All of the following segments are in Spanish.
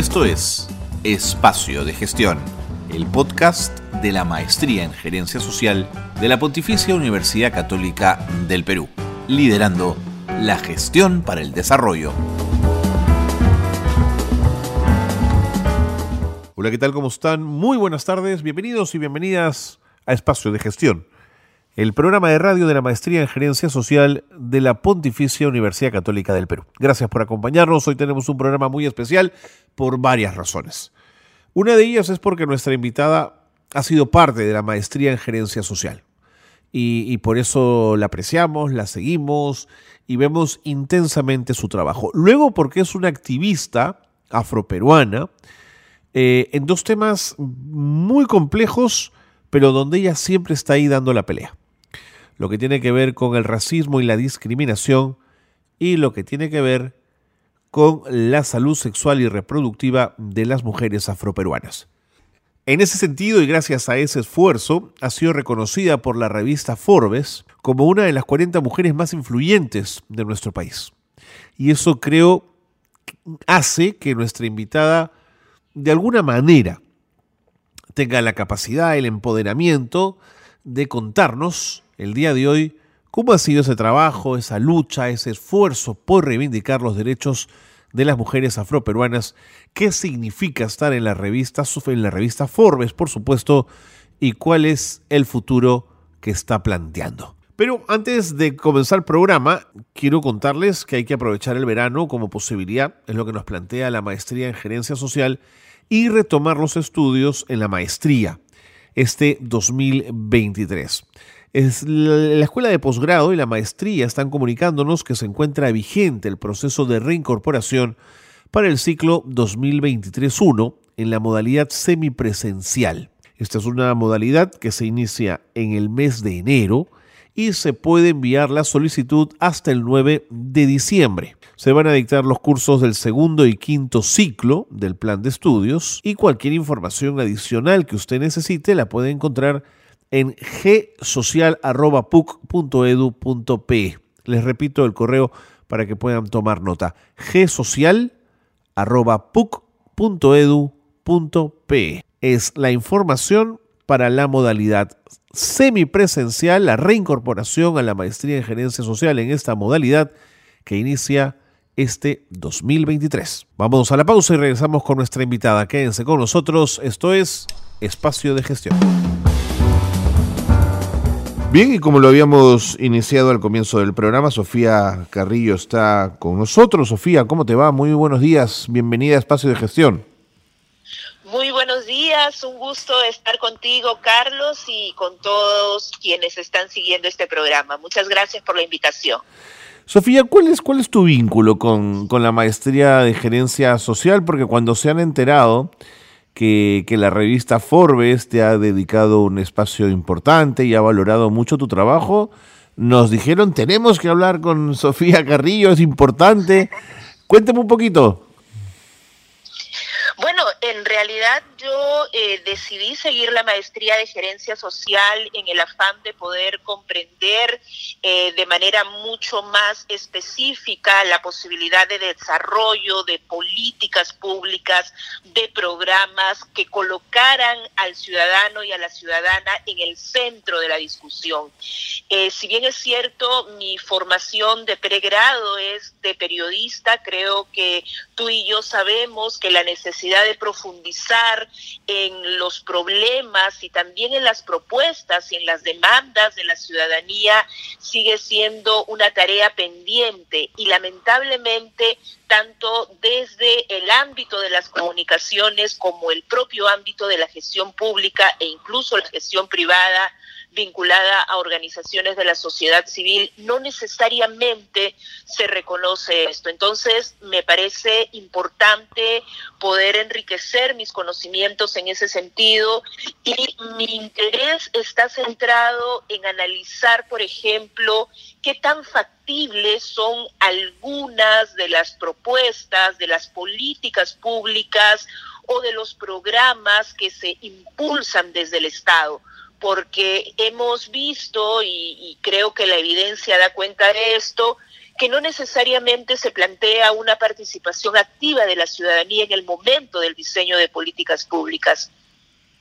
Esto es Espacio de Gestión, el podcast de la Maestría en Gerencia Social de la Pontificia Universidad Católica del Perú, liderando la gestión para el desarrollo. Hola, ¿qué tal? ¿Cómo están? Muy buenas tardes, bienvenidos y bienvenidas a Espacio de Gestión, el programa de radio de la Maestría en Gerencia Social de la Pontificia Universidad Católica del Perú. Gracias por acompañarnos. Hoy tenemos un programa muy especial por varias razones. Una de ellas es porque nuestra invitada ha sido parte de la Maestría en Gerencia Social. Y, por eso la apreciamos, la seguimos y vemos intensamente su trabajo. Luego porque es una activista afroperuana eh, en dos temas muy complejos, pero donde ella siempre está ahí dando la pelea. Lo que tiene que ver con el racismo y la discriminación y lo que tiene que ver con la salud sexual y reproductiva de las mujeres afroperuanas. En ese sentido, y gracias a ese esfuerzo, ha sido reconocida por la revista Forbes como una de las 40 mujeres más influyentes de nuestro país. Y eso creo hace que nuestra invitada de alguna manera tenga la capacidad, el empoderamiento de contarnos el día de hoy cómo ha sido ese trabajo, esa lucha, ese esfuerzo por reivindicar los derechos de las mujeres afroperuanas, qué significa estar en la revista, en la revista Forbes, por supuesto, y cuál es el futuro que está planteando. Pero antes de comenzar el programa, quiero contarles que hay que aprovechar el verano como posibilidad, es lo que nos plantea la maestría en gerencia social, y retomar los estudios en la maestría este 2023. La escuela de posgrado y la maestría están comunicándonos que se encuentra vigente el proceso de reincorporación para el ciclo 2023-1 en la modalidad semipresencial. Esta es una modalidad que se inicia en el mes de enero y se puede enviar la solicitud hasta el 9 de diciembre. Se van a dictar los cursos del segundo y quinto ciclo del plan de estudios y cualquier información adicional que usted necesite la puede encontrar en gsocial.puc.edu.pe. Les repito el correo para que puedan tomar nota. gsocial.puc.edu.pe. Es la información para la modalidad semipresencial, la reincorporación a la maestría en gerencia social en esta modalidad que inicia este 2023. Vamos a la pausa y regresamos con nuestra invitada. Quédense con nosotros. Esto es Espacio de Gestión. Bien, y como lo habíamos iniciado al comienzo del programa, Sofía Carrillo está con nosotros. Sofía, ¿cómo te va? Muy buenos días. Bienvenida a Espacio de Gestión. Muy buenos días, un gusto estar contigo, Carlos, y con todos quienes están siguiendo este programa. Muchas gracias por la invitación. Sofía, ¿cuál es, cuál es tu vínculo con, la maestría de gerencia social? Porque cuando se han enterado que, la revista Forbes te ha dedicado un espacio importante y ha valorado mucho tu trabajo, nos dijeron, tenemos que hablar con Sofía Carrillo, es importante. Cuéntame un poquito. Bueno, en realidad yo eh, decidí seguir la maestría de gerencia social en el afán de poder comprender eh, de manera mucho más específica la posibilidad de desarrollo de políticas públicas, de programas que colocaran al ciudadano y a la ciudadana en el centro de la discusión. Eh, si bien es cierto, mi formación de pregrado es de periodista, creo que tú y yo sabemos que la necesidad de profundizar en los problemas y también en las propuestas y en las demandas de la ciudadanía sigue siendo una tarea pendiente y lamentablemente tanto desde el ámbito de las comunicaciones como el propio ámbito de la gestión pública e incluso la gestión privada vinculada a organizaciones de la sociedad civil, no necesariamente se reconoce esto. Entonces, me parece importante poder enriquecer mis conocimientos en ese sentido y mi interés está centrado en analizar, por ejemplo, qué tan factibles son algunas de las propuestas, de las políticas públicas o de los programas que se impulsan desde el Estado porque hemos visto, y, creo que la evidencia da cuenta de esto, que no necesariamente se plantea una participación activa de la ciudadanía en el momento del diseño de políticas públicas.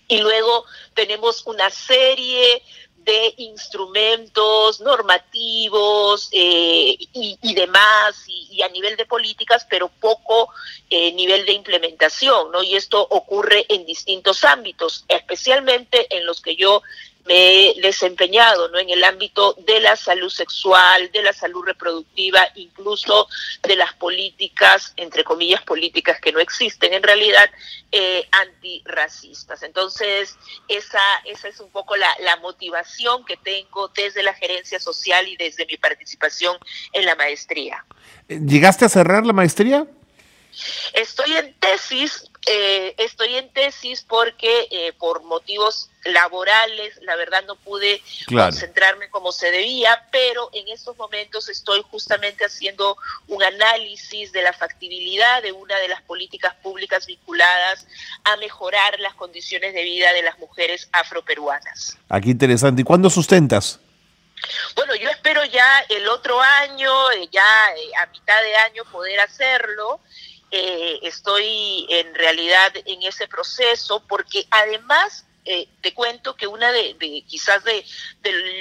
Y luego tenemos una serie de instrumentos normativos eh, y, demás, y, a nivel de políticas, pero poco eh, nivel de implementación, ¿no? Y esto ocurre en distintos ámbitos, especialmente en los que yo me he desempeñado ¿no? en el ámbito de la salud sexual, de la salud reproductiva, incluso de las políticas, entre comillas, políticas que no existen en realidad, eh, antirracistas. Entonces, esa, esa es un poco la, la motivación que tengo desde la gerencia social y desde mi participación en la maestría. ¿Llegaste a cerrar la maestría? Estoy en tesis, eh, estoy en tesis porque eh, por motivos laborales, la verdad no pude concentrarme como se debía, pero en estos momentos estoy justamente haciendo un análisis de la factibilidad de una de las políticas públicas vinculadas a mejorar las condiciones de vida de las mujeres afroperuanas. Aquí interesante. ¿Y cuándo sustentas? Bueno, yo espero ya el otro año, eh, ya a mitad de año poder hacerlo. Eh, estoy en realidad en ese proceso porque además eh, te cuento que una de, quizás de,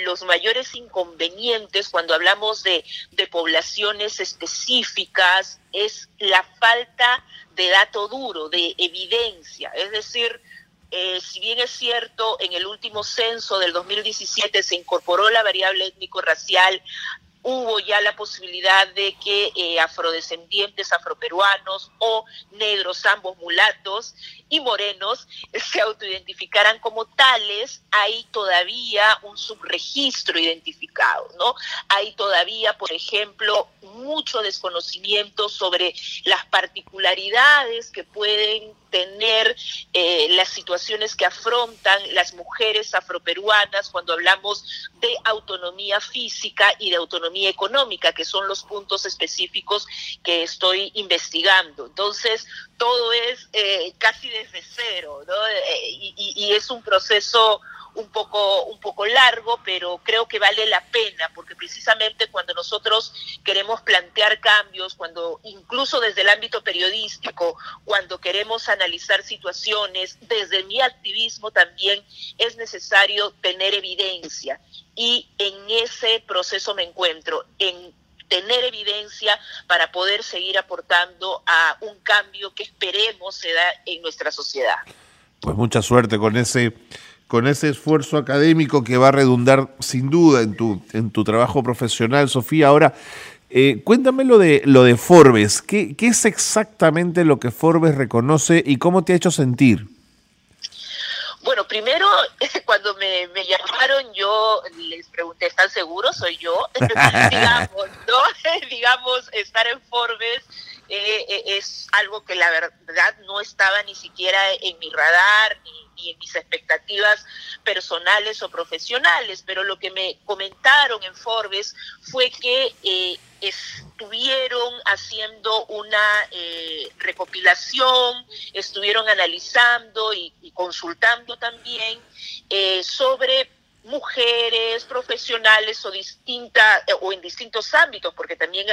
los mayores inconvenientes cuando hablamos de, poblaciones específicas es la falta de dato duro, de evidencia. Es decir, eh, si bien es cierto, en el último censo del 2017 se incorporó la variable étnico-racial hubo ya la posibilidad de que eh, afrodescendientes, afroperuanos o negros, ambos mulatos y morenos, se autoidentificaran como tales, hay todavía un subregistro identificado, ¿no? Hay todavía, por ejemplo, mucho desconocimiento sobre las particularidades que pueden tener eh, las situaciones que afrontan las mujeres afroperuanas cuando hablamos de autonomía física y de autonomía económica, que son los puntos específicos que estoy investigando. Entonces, todo es eh, casi desde cero, ¿no? Eh, y, y es un proceso un poco, un poco largo, pero creo que vale la pena, porque precisamente cuando nosotros queremos plantear cambios, cuando incluso desde el ámbito periodístico, cuando queremos analizar situaciones, desde mi activismo también es necesario tener evidencia. Y en ese proceso me encuentro, en tener evidencia para poder seguir aportando a un cambio que esperemos se da en nuestra sociedad. Pues mucha suerte con ese con ese esfuerzo académico que va a redundar sin duda en tu, en tu trabajo profesional, Sofía. Ahora, eh, cuéntame lo de, lo de Forbes. ¿Qué, ¿Qué es exactamente lo que Forbes reconoce y cómo te ha hecho sentir? Bueno, primero, cuando me, llamaron, yo les pregunté, ¿están seguros? Soy yo. digamos, ¿no? digamos, estar en Forbes eh, eh, es algo que la verdad no estaba ni siquiera en mi radar ni, en mis expectativas personales o profesionales, pero lo que me comentaron en Forbes fue que eh, estuvieron haciendo una recopilación, estuvieron analizando y consultando también sobre mujeres, profesionales o distinta, eh, o en distintos ámbitos, porque también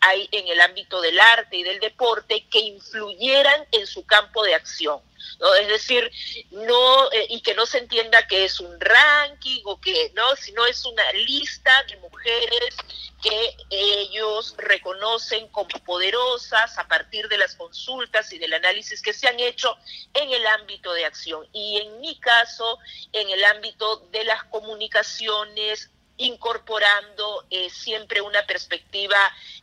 hay en el ámbito del arte y del deporte que influyeran en su campo de acción. ¿No? Es decir, no, eh, y que no se entienda que es un ranking o que, ¿no? Sino es una lista de mujeres que ellos reconocen como poderosas a partir de las consultas y del análisis que se han hecho en el ámbito de acción. Y en mi caso, en el ámbito de las comunicaciones incorporando eh, siempre una perspectiva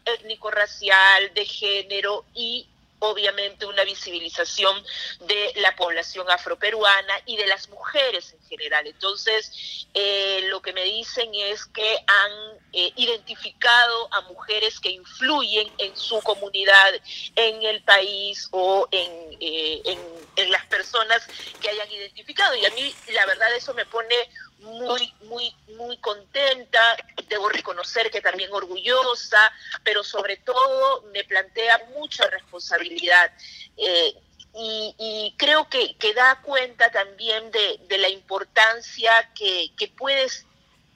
étnico-racial, de género y obviamente una visibilización de la población afroperuana y de las mujeres en general. Entonces, eh, lo que me dicen es que han eh, identificado a mujeres que influyen en su comunidad, en el país o eh, en, en las personas que hayan identificado. Y a mí, la verdad, eso me pone muy, muy, muy contenta, debo reconocer que también orgullosa, pero sobre todo me plantea mucha responsabilidad. Eh, y, creo que, que, da cuenta también de, de la importancia que, que puede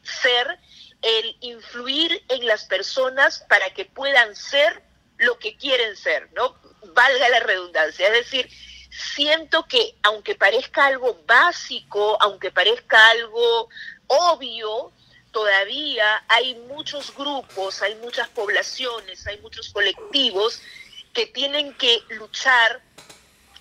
ser el influir en las personas para que puedan ser lo que quieren ser, ¿no? Valga la redundancia. Es decir, siento que aunque parezca algo básico, aunque parezca algo obvio, todavía hay muchos grupos, hay muchas poblaciones, hay muchos colectivos que tienen que luchar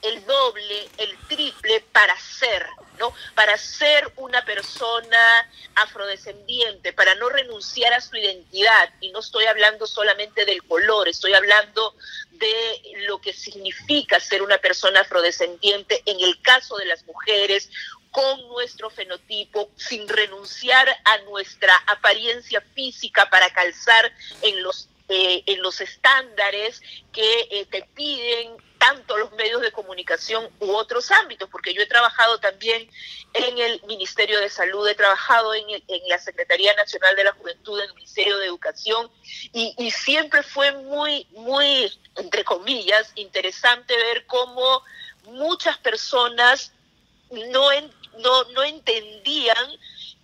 el doble, el triple para ser, ¿no? Para ser una persona afrodescendiente, para no renunciar a su identidad. Y no estoy hablando solamente del color, estoy hablando de lo que significa ser una persona afrodescendiente en el caso de las mujeres, con nuestro fenotipo, sin renunciar a nuestra apariencia física para calzar en los eh, en los estándares que eh, te piden tanto los medios de comunicación u otros ámbitos, porque yo he trabajado también en el Ministerio de Salud, he trabajado en, la Secretaría Nacional de la Juventud, en el Ministerio de Educación, y, siempre fue muy, muy, entre comillas, interesante ver cómo muchas personas no, no, no entendían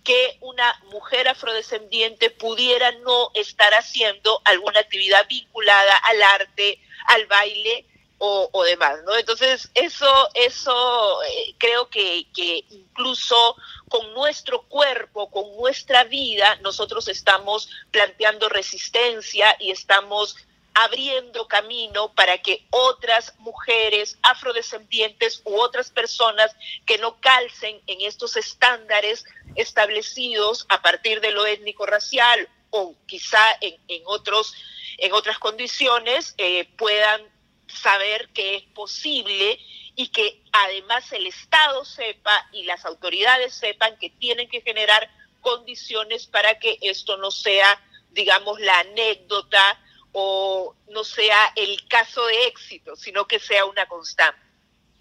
que una mujer afrodescendiente pudiera no estar haciendo alguna actividad vinculada al arte, al baile o, demás, ¿no? Entonces, eso, eso eh, creo que, que incluso con nuestro cuerpo, con nuestra vida, nosotros estamos planteando resistencia y estamos abriendo camino para que otras mujeres afrodescendientes u otras personas que no calcen en estos estándares establecidos a partir de lo étnico-racial o quizá en, otros, en otras condiciones eh, puedan saber que es posible y que además el Estado sepa y las autoridades sepan que tienen que generar condiciones para que esto no sea, digamos, la anécdota o no sea el caso de éxito, sino que sea una constante.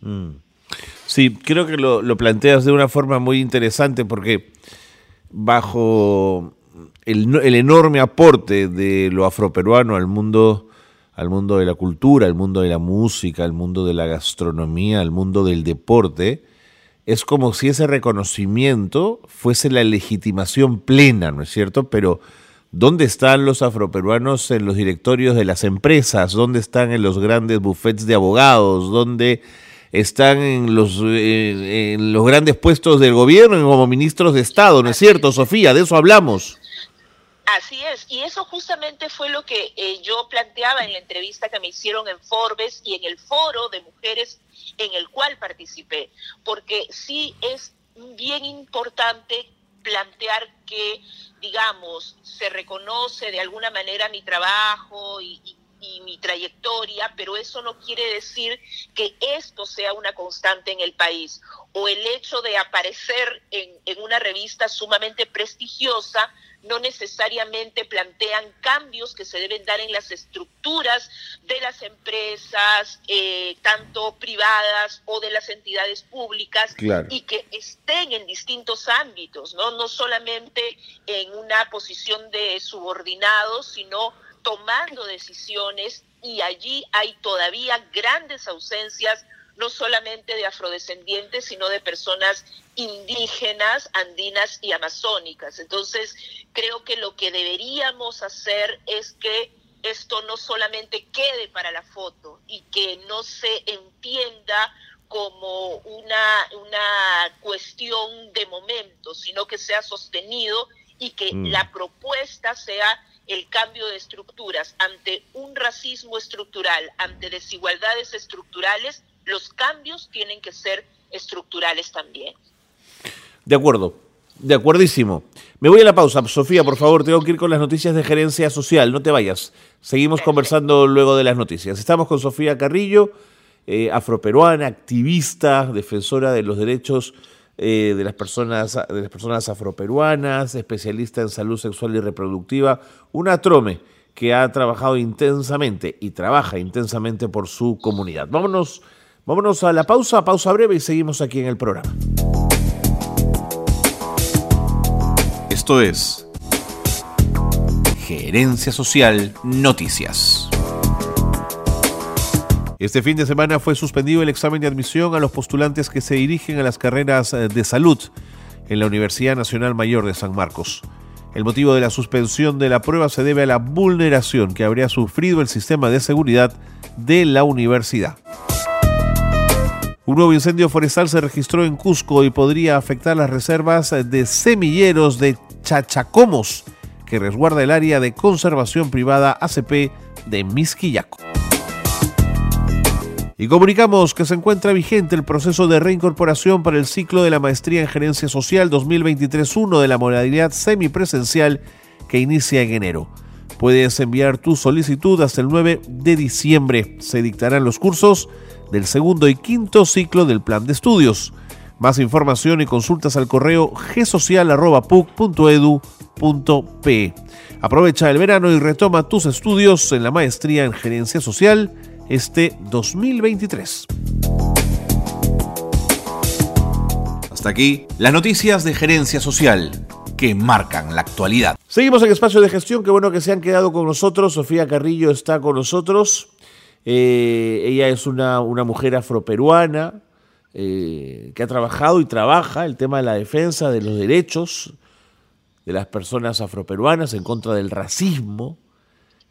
Mm. Sí, creo que lo, planteas de una forma muy interesante porque bajo el, enorme aporte de lo afroperuano al mundo, al mundo de la cultura, al mundo de la música, al mundo de la gastronomía, al mundo del deporte, es como si ese reconocimiento fuese la legitimación plena, ¿no es cierto? Pero ¿Dónde están los afroperuanos en los directorios de las empresas? ¿Dónde están en los grandes bufetes de abogados? ¿Dónde están en los, eh, en los grandes puestos del gobierno como ministros de Estado? ¿No es cierto, Sofía? De eso hablamos. Así es, y eso justamente fue lo que eh, yo planteaba en la entrevista que me hicieron en Forbes y en el foro de mujeres en el cual participé, porque sí es bien importante plantear que, digamos, se reconoce de alguna manera mi trabajo y, mi trayectoria, pero eso no quiere decir que esto sea una constante en el país. O el hecho de aparecer en, en una revista sumamente prestigiosa no necesariamente plantean cambios que se deben dar en las estructuras de las empresas, eh, tanto privadas o de las entidades públicas, y que estén en distintos ámbitos, ¿no? no solamente en una posición de subordinados, sino tomando decisiones y allí hay todavía grandes ausencias no solamente de afrodescendientes, sino de personas indígenas, andinas y amazónicas. Entonces, creo que lo que deberíamos hacer es que esto no solamente quede para la foto y que no se entienda como una, una cuestión de momento, sino que sea sostenido y que mm. la propuesta sea el cambio de estructuras ante un racismo estructural, ante desigualdades estructurales, los cambios tienen que ser estructurales también. De acuerdo, de acuerdísimo. Me voy a la pausa. Sofía, por favor, tengo que ir con las noticias de gerencia social. No te vayas. Seguimos conversando luego de las noticias. Estamos con Sofía Carrillo, eh, afroperuana, activista, defensora de los derechos eh, de, las personas, de las personas afroperuanas, especialista en salud sexual y reproductiva, una trome que ha trabajado intensamente y trabaja intensamente por su comunidad. Vámonos Vámonos a la pausa, pausa breve y seguimos aquí en el programa. Esto es Gerencia Social Noticias. Este fin de semana fue suspendido el examen de admisión a los postulantes que se dirigen a las carreras de salud en la Universidad Nacional Mayor de San Marcos. El motivo de la suspensión de la prueba se debe a la vulneración que habría sufrido el sistema de seguridad de la universidad. Un nuevo incendio forestal se registró en Cusco y podría afectar las reservas de semilleros de Chachacomos, que resguarda el área de conservación privada ACP de Misquillaco. Y comunicamos que se encuentra vigente el proceso de reincorporación para el ciclo de la Maestría en Gerencia Social 2023-1 de la modalidad semipresencial que inicia en enero. Puedes enviar tu solicitud hasta el 9 de diciembre. Se dictarán los cursos del segundo y quinto ciclo del plan de estudios. Más información y consultas al correo gsocial.puc.edu.pe. Aprovecha el verano y retoma tus estudios en la maestría en gerencia social este 2023. Hasta aquí las noticias de gerencia social que marcan la actualidad. Seguimos en espacio de gestión, qué bueno que se han quedado con nosotros. Sofía Carrillo está con nosotros. Eh, ella es una, una mujer afroperuana eh, que ha trabajado y trabaja el tema de la defensa de los derechos de las personas afroperuanas en contra del racismo.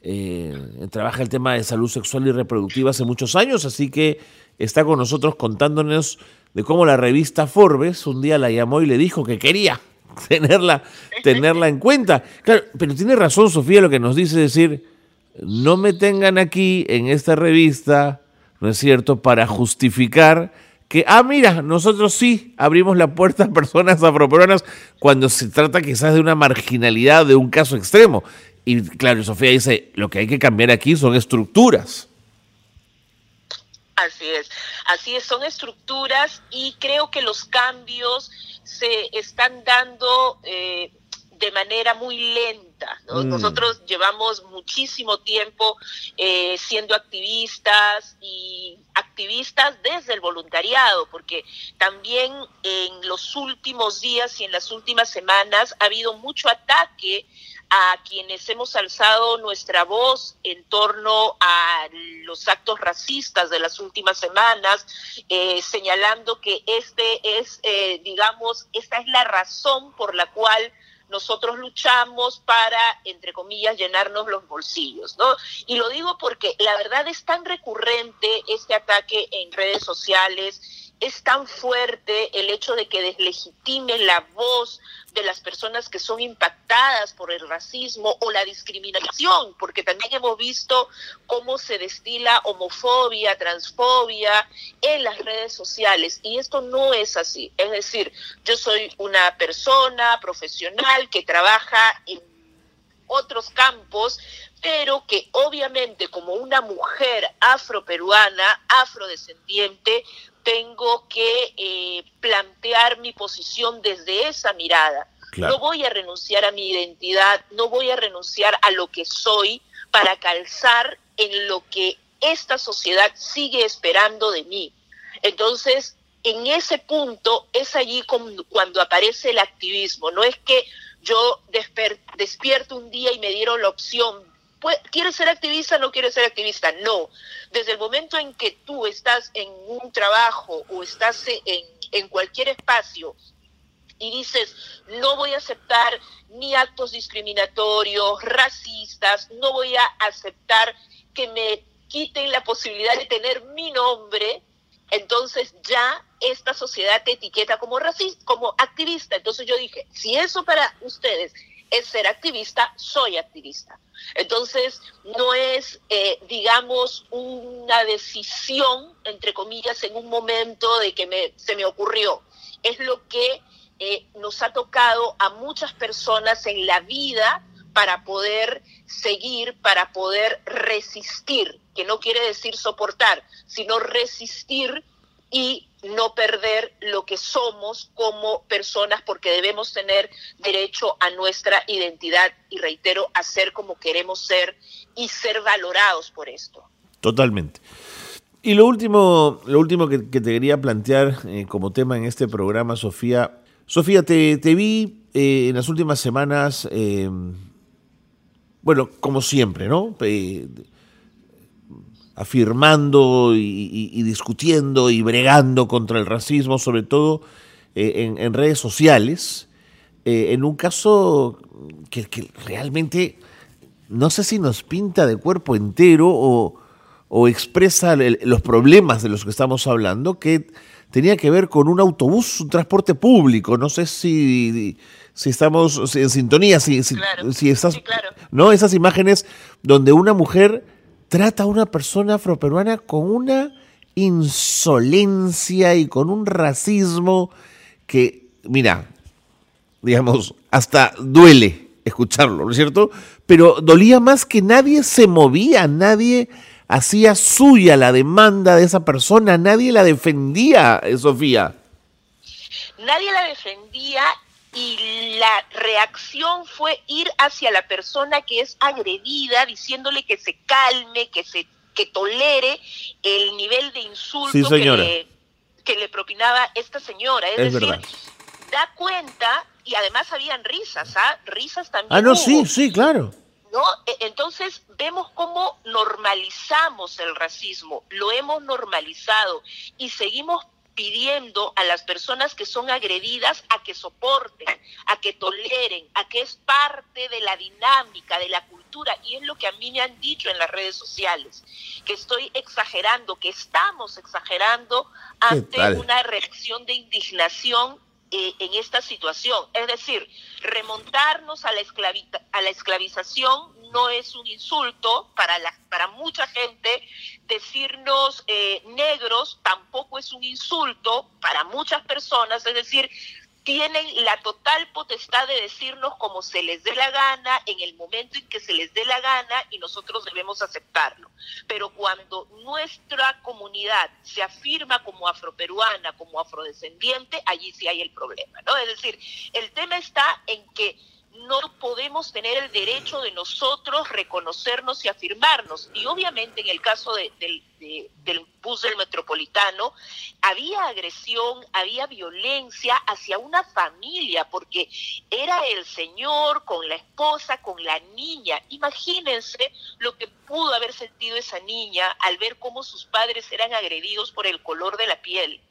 Eh, trabaja el tema de salud sexual y reproductiva hace muchos años, así que está con nosotros contándonos de cómo la revista Forbes un día la llamó y le dijo que quería tenerla, tenerla en cuenta. Claro, pero tiene razón Sofía lo que nos dice decir, no me tengan aquí en esta revista, ¿no es cierto?, para justificar que, ah, mira, nosotros sí abrimos la puerta a personas afroperuanas cuando se trata quizás de una marginalidad, de un caso extremo. Y claro, Sofía dice, lo que hay que cambiar aquí son estructuras. Así es, así es, son estructuras y creo que los cambios se están dando eh, de manera muy lenta. Mm. Nosotros llevamos muchísimo tiempo eh, siendo activistas y activistas desde el voluntariado, porque también en los últimos días y en las últimas semanas ha habido mucho ataque a quienes hemos alzado nuestra voz en torno a los actos racistas de las últimas semanas, eh, señalando que este es, eh, digamos, esta es la razón por la cual nosotros luchamos para, entre comillas, llenarnos los bolsillos, ¿no? Y lo digo porque la verdad es tan recurrente este ataque en redes sociales, es tan fuerte el hecho de que deslegitimen la voz de las personas que son impactadas por el racismo o la discriminación, porque también hemos visto cómo se destila homofobia, transfobia en las redes sociales y esto no es así. Es decir, yo soy una persona profesional que trabaja en otros campos, pero que obviamente como una mujer afroperuana, afrodescendiente, tengo que eh, plantear mi posición desde esa mirada. No voy a renunciar a mi identidad, no voy a renunciar a lo que soy para calzar en lo que esta sociedad sigue esperando de mí. Entonces, en ese punto es allí cuando aparece el activismo. No es que yo despierto un día y me dieron la opción ¿Quieres ser activista no quieres ser activista? No. Desde el momento en que tú estás en un trabajo o estás en, en cualquier espacio y dices, no voy a aceptar ni actos discriminatorios, racistas, no voy a aceptar que me quiten la posibilidad de tener mi nombre, entonces ya esta sociedad te etiqueta como racista, como activista. Entonces yo dije, si eso para ustedes es ser activista, soy activista. Entonces, no es, eh, digamos, una decisión, entre comillas, en un momento de que se me ocurrió. Es lo que eh, nos ha tocado a muchas personas en la vida para poder seguir, para poder resistir, que no quiere decir soportar, sino resistir y no perder lo que somos como personas porque debemos tener derecho a nuestra identidad y reitero, a ser como queremos ser y ser valorados por esto. Totalmente. Y lo último, lo último que, te quería plantear eh, como tema en este programa, Sofía. Sofía, te, vi eh, en las últimas semanas, eh, bueno, como siempre, ¿no? Afirmando y, discutiendo y bregando contra el racismo, sobre todo eh, en, redes sociales. eh, en un caso que, realmente no sé si nos pinta de cuerpo entero o, expresa los problemas de los que estamos hablando, que tenía que ver con un autobús, un transporte público. No sé si, si estamos en sintonía, si, si, ¿no? Esas imágenes donde una mujer trata a una persona afroperuana con una insolencia y con un racismo que, mira, digamos, hasta duele escucharlo, ¿no es cierto? Pero dolía más que nadie se movía, nadie hacía suya la demanda de esa persona, nadie la defendía, eh, Sofía. Nadie la defendía y la reacción fue ir hacia la persona que es agredida, diciéndole que se calme, que se que tolere el nivel de insulto que, le, que, le, propinaba esta señora. Es, decir, da cuenta, y además habían risas, ¿ah? Risas también. Ah, no, sí, sí, claro. ¿No? E, entonces vemos cómo normalizamos el racismo, lo hemos normalizado y seguimos pidiendo a las personas que son agredidas a que soporten, a que toleren, a que es parte de la dinámica, de la cultura. Y es lo que a mí me han dicho en las redes sociales, que estoy exagerando, que estamos exagerando ante una reacción de indignación eh, en esta situación. Es decir, remontarnos a la, a la esclavización no es un insulto para, para mucha gente. Decirnos eh, negros tampoco es un insulto para muchas personas. Es decir, tienen la total potestad de decirnos como se les dé la gana, en el momento en que se les dé la gana, y nosotros debemos aceptarlo. Pero cuando nuestra comunidad se afirma como afroperuana, como afrodescendiente, allí sí hay el problema, ¿no? Es decir, el tema está en que no podemos tener el derecho de nosotros reconocernos y afirmarnos. Y obviamente en el caso del bus del metropolitano, había agresión, había violencia hacia una familia, porque era el señor con la esposa, con la niña. Imagínense lo que pudo haber sentido esa niña al ver cómo sus padres eran agredidos por el color de la piel.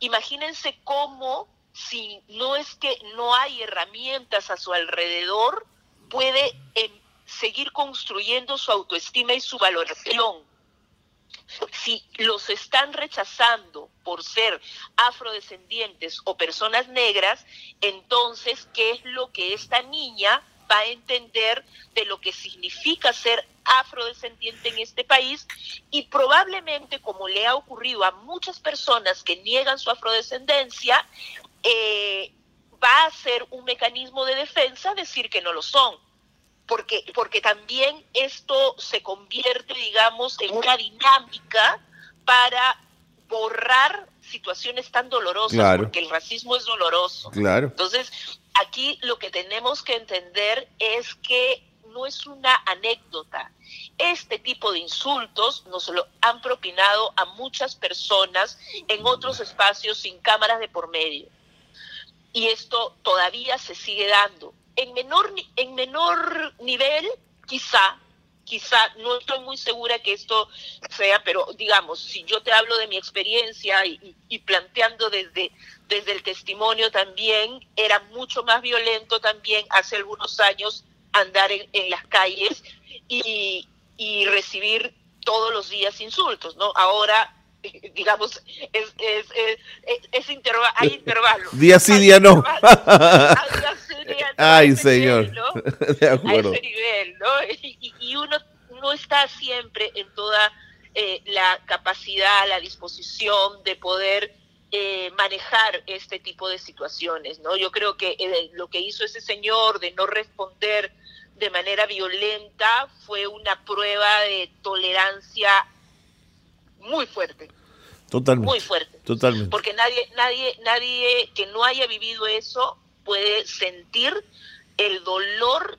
Imagínense cómo si no es que no hay herramientas a su alrededor, puede em, seguir construyendo su autoestima y su valoración. Si los están rechazando por ser afrodescendientes o personas negras, entonces, ¿qué es lo que esta niña va a entender de lo que significa ser afrodescendiente en este país y probablemente como le ha ocurrido a muchas personas que niegan su afrodescendencia, eh, va a ser un mecanismo de defensa decir que no lo son. Porque, porque también esto se convierte, digamos, en una dinámica para borrar situaciones tan dolorosas, porque el racismo es doloroso. Claro. Entonces, aquí lo que tenemos que entender es que no es una anécdota. Este tipo de insultos nos lo han propinado a muchas personas en otros espacios sin cámaras de por medio y esto todavía se sigue dando. En menor, en menor nivel, quizá, quizá, no estoy muy segura que esto sea, pero digamos, si yo te hablo de mi experiencia y, planteando desde, desde el testimonio también, era mucho más violento también hace algunos años andar en, las calles y, y recibir todos los días insultos, ¿no? Ahora digamos, es, es, es, hay intervalos. Día sí, día no. Ay, señor. De acuerdo. A ese nivel, ¿no? Y, uno no está siempre en toda eh, la capacidad, la disposición de poder eh, manejar este tipo de situaciones, ¿no? Yo creo que eh, lo que hizo ese señor de no responder de manera violenta fue una prueba de tolerancia muy fuerte. Totalmente. Muy fuerte. Totalmente. Porque nadie, nadie, nadie que no haya vivido eso puede sentir el dolor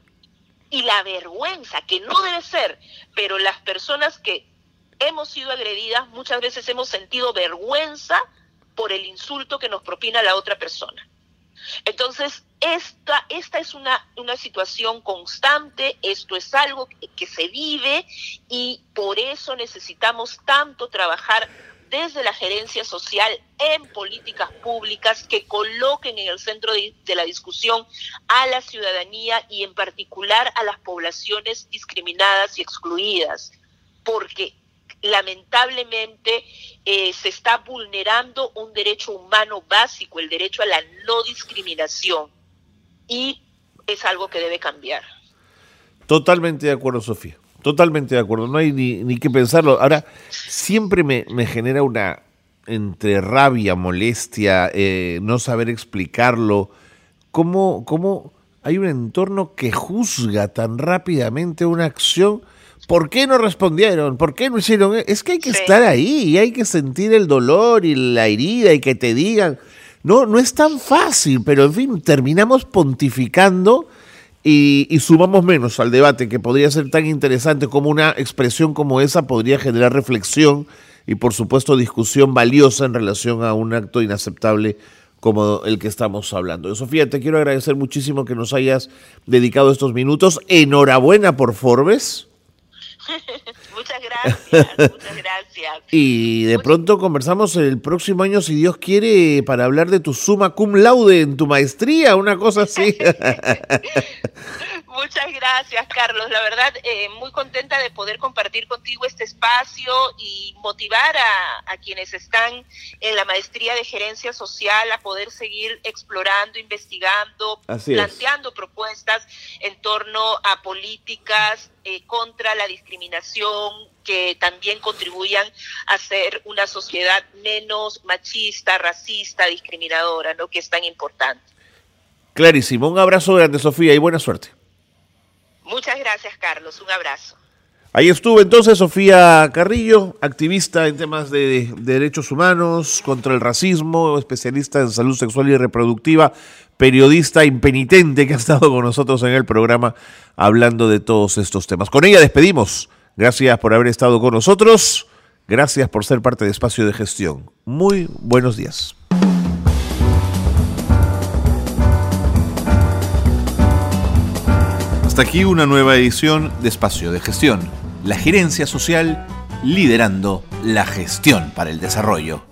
y la vergüenza, que no debe ser, pero las personas que hemos sido agredidas muchas veces hemos sentido vergüenza por el insulto que nos propina la otra persona. Entonces, esta, esta es una, una situación constante, esto es algo que, se vive y por eso necesitamos tanto trabajar desde la gerencia social en políticas públicas que coloquen en el centro de, la discusión a la ciudadanía y en particular a las poblaciones discriminadas y excluidas, porque lamentablemente eh, se está vulnerando un derecho humano básico, el derecho a la no discriminación, y es algo que debe cambiar. Totalmente de acuerdo, Sofía. Totalmente de acuerdo, no hay ni, ni que pensarlo. Ahora, siempre me, genera una entre rabia, molestia, eh, no saber explicarlo. ¿Cómo, ¿Cómo hay un entorno que juzga tan rápidamente una acción? ¿Por qué no respondieron? ¿Por qué no hicieron? Es que hay que estar ahí y hay que sentir el dolor y la herida y que te digan. No, no es tan fácil, pero en fin, terminamos pontificando y, sumamos menos al debate que podría ser tan interesante como una expresión como esa podría generar reflexión y por supuesto discusión valiosa en relación a un acto inaceptable como el que estamos hablando. Sofía, te quiero agradecer muchísimo que nos hayas dedicado estos minutos. Enhorabuena por Forbes. muchas gracias, muchas gracias. Y de pronto conversamos el próximo año, si Dios quiere, para hablar de tu suma cum laude en tu maestría, una cosa así. Muchas gracias, Carlos. La verdad, eh, muy contenta de poder compartir contigo este espacio y motivar a, quienes están en la maestría de gerencia social a poder seguir explorando, investigando, planteando propuestas en torno a políticas eh, contra la discriminación que también contribuyan a ser una sociedad menos machista, racista, discriminadora, ¿no? Que es tan importante. Clarísimo. Un abrazo grande, Sofía, y buena suerte. Muchas gracias, Carlos. Un abrazo. Ahí estuvo entonces Sofía Carrillo, activista en temas de, derechos humanos, contra el racismo, especialista en salud sexual y reproductiva, periodista impenitente que ha estado con nosotros en el programa hablando de todos estos temas. Con ella despedimos. Gracias por haber estado con nosotros. Gracias por ser parte de Espacio de Gestión. Muy buenos días. Hasta aquí una nueva edición de Espacio de Gestión, la gerencia social liderando la gestión para el desarrollo.